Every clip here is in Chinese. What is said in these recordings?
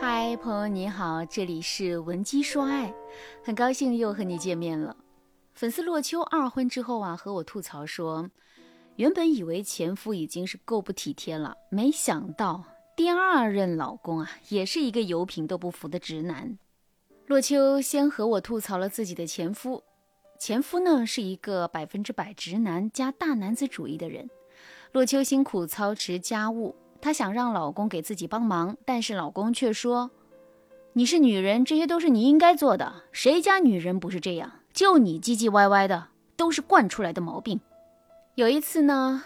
嗨，朋友你好，这里是文姬说爱，很高兴又和你见面了。粉丝洛秋二婚之后啊，和我吐槽说，原本以为前夫已经是够不体贴了，没想到第二任老公啊，也是一个油瓶都不服的直男。洛秋先和我吐槽了自己的前夫，前夫呢是一个百分之百直男加大男子主义的人。洛秋辛苦操持家务，她想让老公给自己帮忙，但是老公却说：“你是女人，这些都是你应该做的，谁家女人不是这样？”就你唧唧歪歪的，都是惯出来的毛病。有一次呢，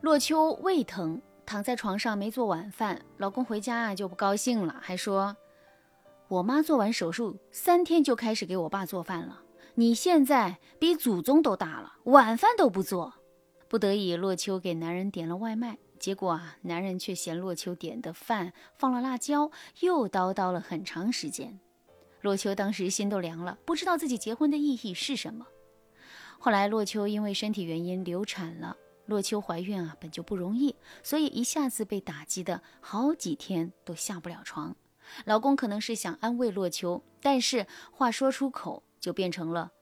洛秋胃疼，躺在床上没做晚饭，老公回家啊就不高兴了，还说：“我妈做完手术三天就开始给我爸做饭了，你现在比祖宗都大了，晚饭都不做。”不得已，洛秋给男人点了外卖，结果啊，男人却嫌洛秋点的饭放了辣椒，又叨叨了很长时间。洛秋当时心都凉了，不知道自己结婚的意义是什么。后来，洛秋因为身体原因流产了。洛秋怀孕啊，本就不容易，所以一下子被打击的好几天都下不了床。老公可能是想安慰洛秋，但是话说出口就变成了：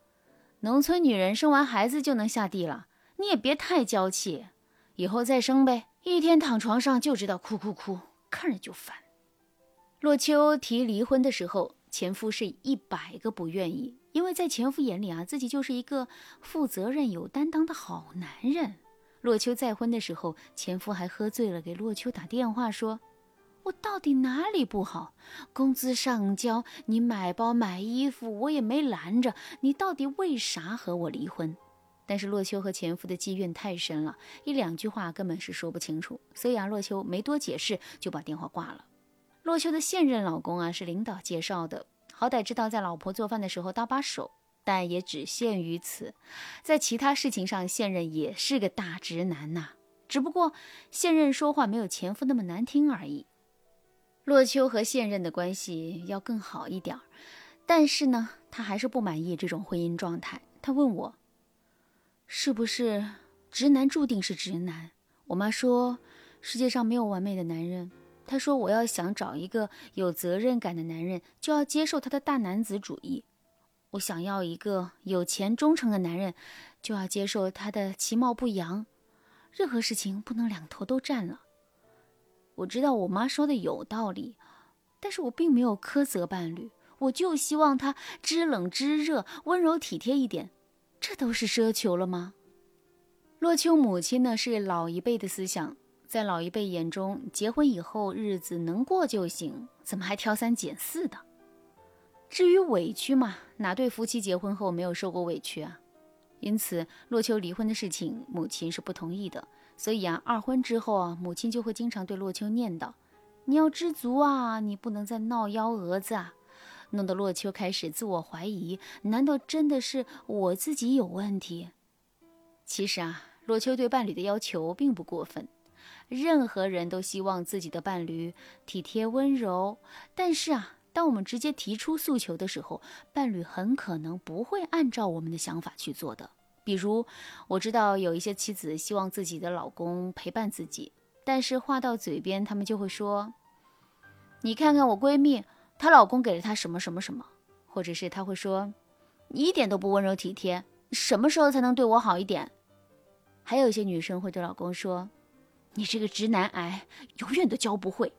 农村女人生完孩子就能下地了，你也别太娇气，以后再生呗。一天躺床上就知道哭哭哭，看着就烦。洛秋提离婚的时候。前夫是一百个不愿意，因为在前夫眼里啊，自己就是一个负责任、有担当的好男人。洛秋再婚的时候，前夫还喝醉了，给洛秋打电话说：“我到底哪里不好？工资上交，你买包买衣服，我也没拦着。你到底为啥和我离婚？”但是洛秋和前夫的积怨太深了，一两句话根本是说不清楚，所以啊，洛秋没多解释，就把电话挂了。洛秋的现任老公啊，是领导介绍的，好歹知道在老婆做饭的时候搭把手，但也只限于此。在其他事情上，现任也是个大直男呐，只不过现任说话没有前夫那么难听而已。洛秋和现任的关系要更好一点，但是呢，他还是不满意这种婚姻状态。他问我，是不是直男注定是直男？我妈说，世界上没有完美的男人。她说：“我要想找一个有责任感的男人，就要接受他的大男子主义；我想要一个有钱忠诚的男人，就要接受他的其貌不扬。任何事情不能两头都占了。”我知道我妈说的有道理，但是我并没有苛责伴侣，我就希望他知冷知热、温柔体贴一点。这都是奢求了吗？洛秋母亲呢，是老一辈的思想。在老一辈眼中，结婚以后日子能过就行，怎么还挑三拣四的？至于委屈嘛，哪对夫妻结婚后没有受过委屈啊？因此，洛秋离婚的事情，母亲是不同意的。所以啊，二婚之后啊，母亲就会经常对洛秋念叨：“你要知足啊，你不能再闹幺蛾子啊！”弄得洛秋开始自我怀疑：难道真的是我自己有问题？其实啊，洛秋对伴侣的要求并不过分。任何人都希望自己的伴侣体贴温柔，但是啊，当我们直接提出诉求的时候，伴侣很可能不会按照我们的想法去做的。比如，我知道有一些妻子希望自己的老公陪伴自己，但是话到嘴边，他们就会说：“你看看我闺蜜，她老公给了她什么什么什么。”或者是她会说：“你一点都不温柔体贴，什么时候才能对我好一点？”还有一些女生会对老公说。你这个直男癌永远都教不会。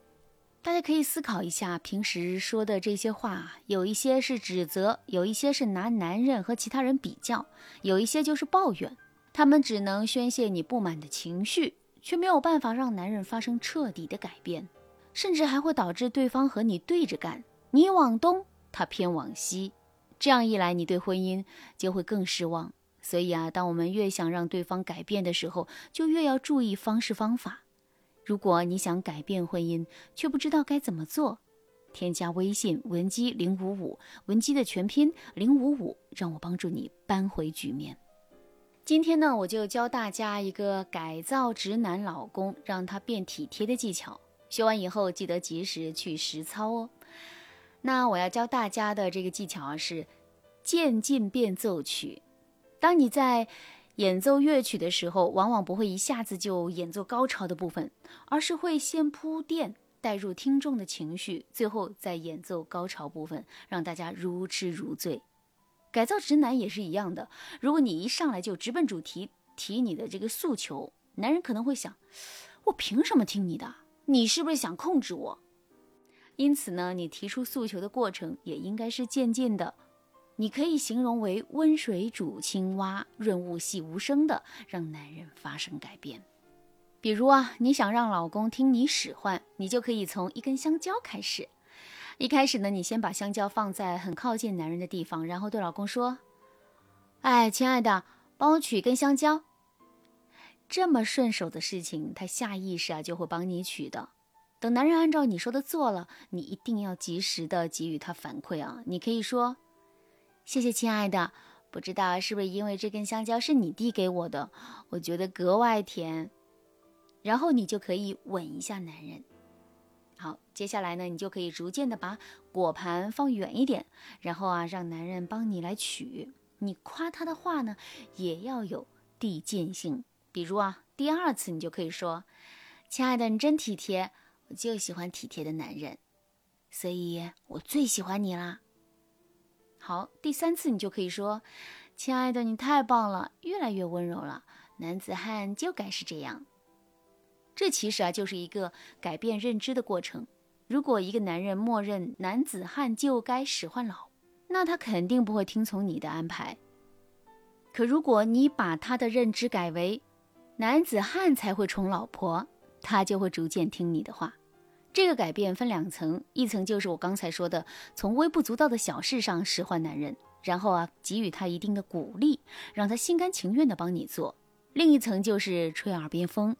大家可以思考一下，平时说的这些话，有一些是指责，有一些是拿男人和其他人比较，有一些就是抱怨。他们只能宣泄你不满的情绪，却没有办法让男人发生彻底的改变，甚至还会导致对方和你对着干，你往东，他偏往西。这样一来，你对婚姻就会更失望。所以啊，当我们越想让对方改变的时候，就越要注意方式方法。如果你想改变婚姻，却不知道该怎么做，添加微信文姬零五五，文姬的全拼零五五，让我帮助你扳回局面。今天呢，我就教大家一个改造直男老公，让他变体贴的技巧。学完以后，记得及时去实操哦。那我要教大家的这个技巧啊，是渐进变奏曲。当你在演奏乐曲的时候，往往不会一下子就演奏高潮的部分，而是会先铺垫，带入听众的情绪，最后再演奏高潮部分，让大家如痴如醉。改造直男也是一样的，如果你一上来就直奔主题提你的这个诉求，男人可能会想：我凭什么听你的？你是不是想控制我？因此呢，你提出诉求的过程也应该是渐进的。你可以形容为温水煮青蛙，润物细无声的让男人发生改变。比如啊，你想让老公听你使唤，你就可以从一根香蕉开始。一开始呢，你先把香蕉放在很靠近男人的地方，然后对老公说：“哎，亲爱的，帮我取一根香蕉。”这么顺手的事情，他下意识啊就会帮你取的。等男人按照你说的做了，你一定要及时的给予他反馈啊。你可以说。谢谢，亲爱的。不知道是不是因为这根香蕉是你递给我的，我觉得格外甜。然后你就可以吻一下男人。好，接下来呢，你就可以逐渐的把果盘放远一点，然后啊，让男人帮你来取。你夸他的话呢，也要有递进性。比如啊，第二次你就可以说：“亲爱的，你真体贴，我就喜欢体贴的男人，所以我最喜欢你啦。”好，第三次你就可以说：“亲爱的，你太棒了，越来越温柔了。男子汉就该是这样。”这其实啊，就是一个改变认知的过程。如果一个男人默认男子汉就该使唤老，那他肯定不会听从你的安排。可如果你把他的认知改为男子汉才会宠老婆，他就会逐渐听你的话。这个改变分两层，一层就是我刚才说的，从微不足道的小事上使唤男人，然后啊给予他一定的鼓励，让他心甘情愿的帮你做；另一层就是吹耳边风，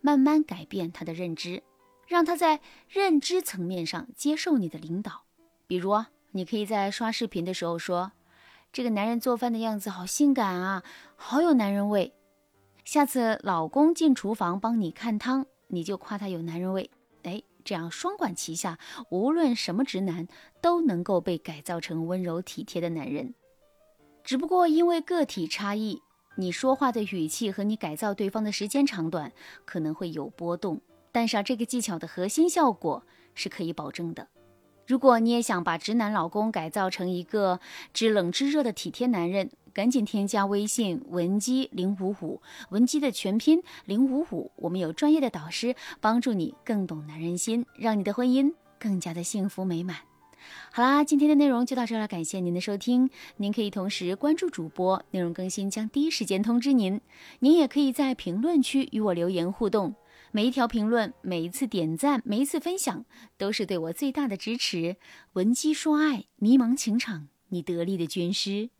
慢慢改变他的认知，让他在认知层面上接受你的领导。比如，你可以在刷视频的时候说：“这个男人做饭的样子好性感啊，好有男人味。”下次老公进厨房帮你看汤，你就夸他有男人味。这样双管齐下，无论什么直男都能够被改造成温柔体贴的男人。只不过因为个体差异，你说话的语气和你改造对方的时间长短可能会有波动。但是啊，这个技巧的核心效果是可以保证的。如果你也想把直男老公改造成一个知冷知热的体贴男人，赶紧添加微信文姬零五五，文姬的全拼零五五，我们有专业的导师帮助你更懂男人心，让你的婚姻更加的幸福美满。好啦，今天的内容就到这了，感谢您的收听。您可以同时关注主播，内容更新将第一时间通知您。您也可以在评论区与我留言互动，每一条评论、每一次点赞、每一次分享，都是对我最大的支持。文姬说爱，迷茫情场，你得力的军师。